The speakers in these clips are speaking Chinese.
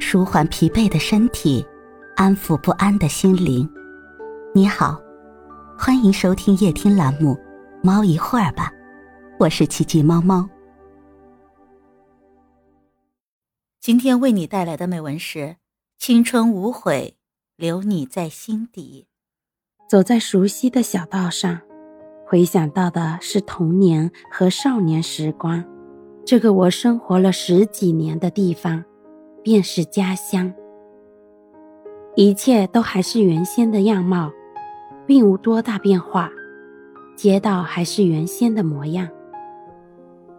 舒缓疲惫的身体，安抚不安的心灵。你好，欢迎收听夜听栏目《猫一会儿吧》，我是奇迹猫猫。今天为你带来的美文是：青春无悔，留你在心底。走在熟悉的小道上，回想到的是童年和少年时光。这个我生活了十几年的地方，便是家乡。一切都还是原先的样貌，并无多大变化。街道还是原先的模样，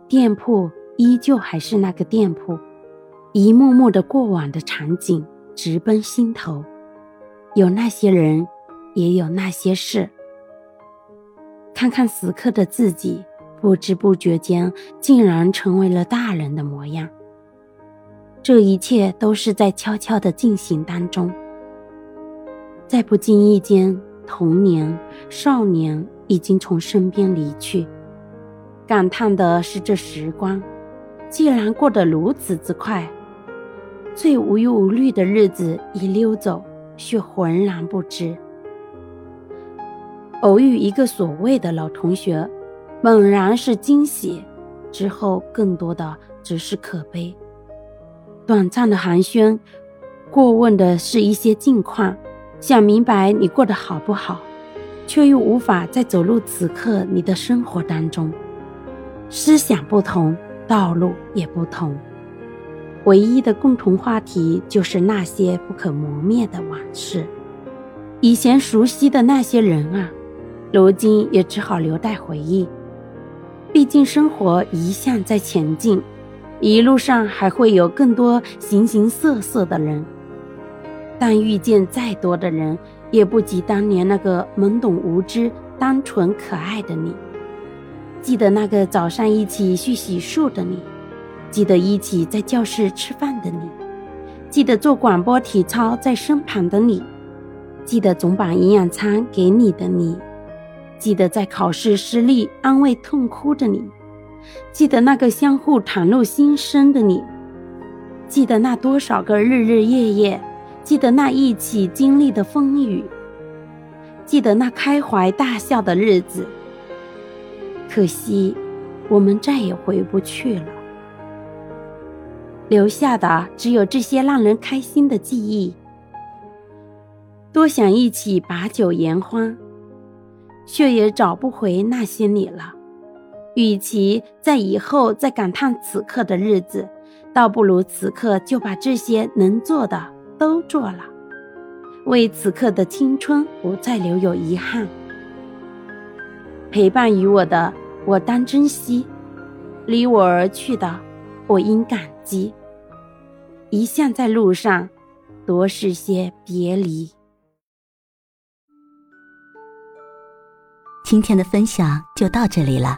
店铺依旧还是那个店铺，一幕幕的过往的场景直奔心头。有那些人，也有那些事。看看此刻的自己。不知不觉间，竟然成为了大人的模样。这一切都是在悄悄的进行当中，在不经意间，童年、少年已经从身边离去。感叹的是，这时光既然过得如此之快，最无忧无虑的日子一溜走，却浑然不知。偶遇一个所谓的老同学。猛然是惊喜，之后更多的只是可悲。短暂的寒暄，过问的是一些近况，想明白你过得好不好，却又无法再走入此刻你的生活当中。思想不同，道路也不同，唯一的共同话题就是那些不可磨灭的往事。以前熟悉的那些人啊，如今也只好留待回忆。毕竟生活一向在前进，一路上还会有更多形形色色的人，但遇见再多的人，也不及当年那个懵懂无知、单纯可爱的你。记得那个早上一起去洗漱的你，记得一起在教室吃饭的你，记得做广播体操在身旁的你，记得总把营养餐给你的你。记得在考试失利安慰痛哭的你，记得那个相互袒露心声的你，记得那多少个日日夜夜，记得那一起经历的风雨，记得那开怀大笑的日子。可惜，我们再也回不去了，留下的只有这些让人开心的记忆。多想一起把酒言欢。却也找不回那些你了。与其在以后再感叹此刻的日子，倒不如此刻就把这些能做的都做了，为此刻的青春不再留有遗憾。陪伴于我的，我当珍惜；离我而去的，我应感激。一向在路上，多是些别离。今天的分享就到这里了，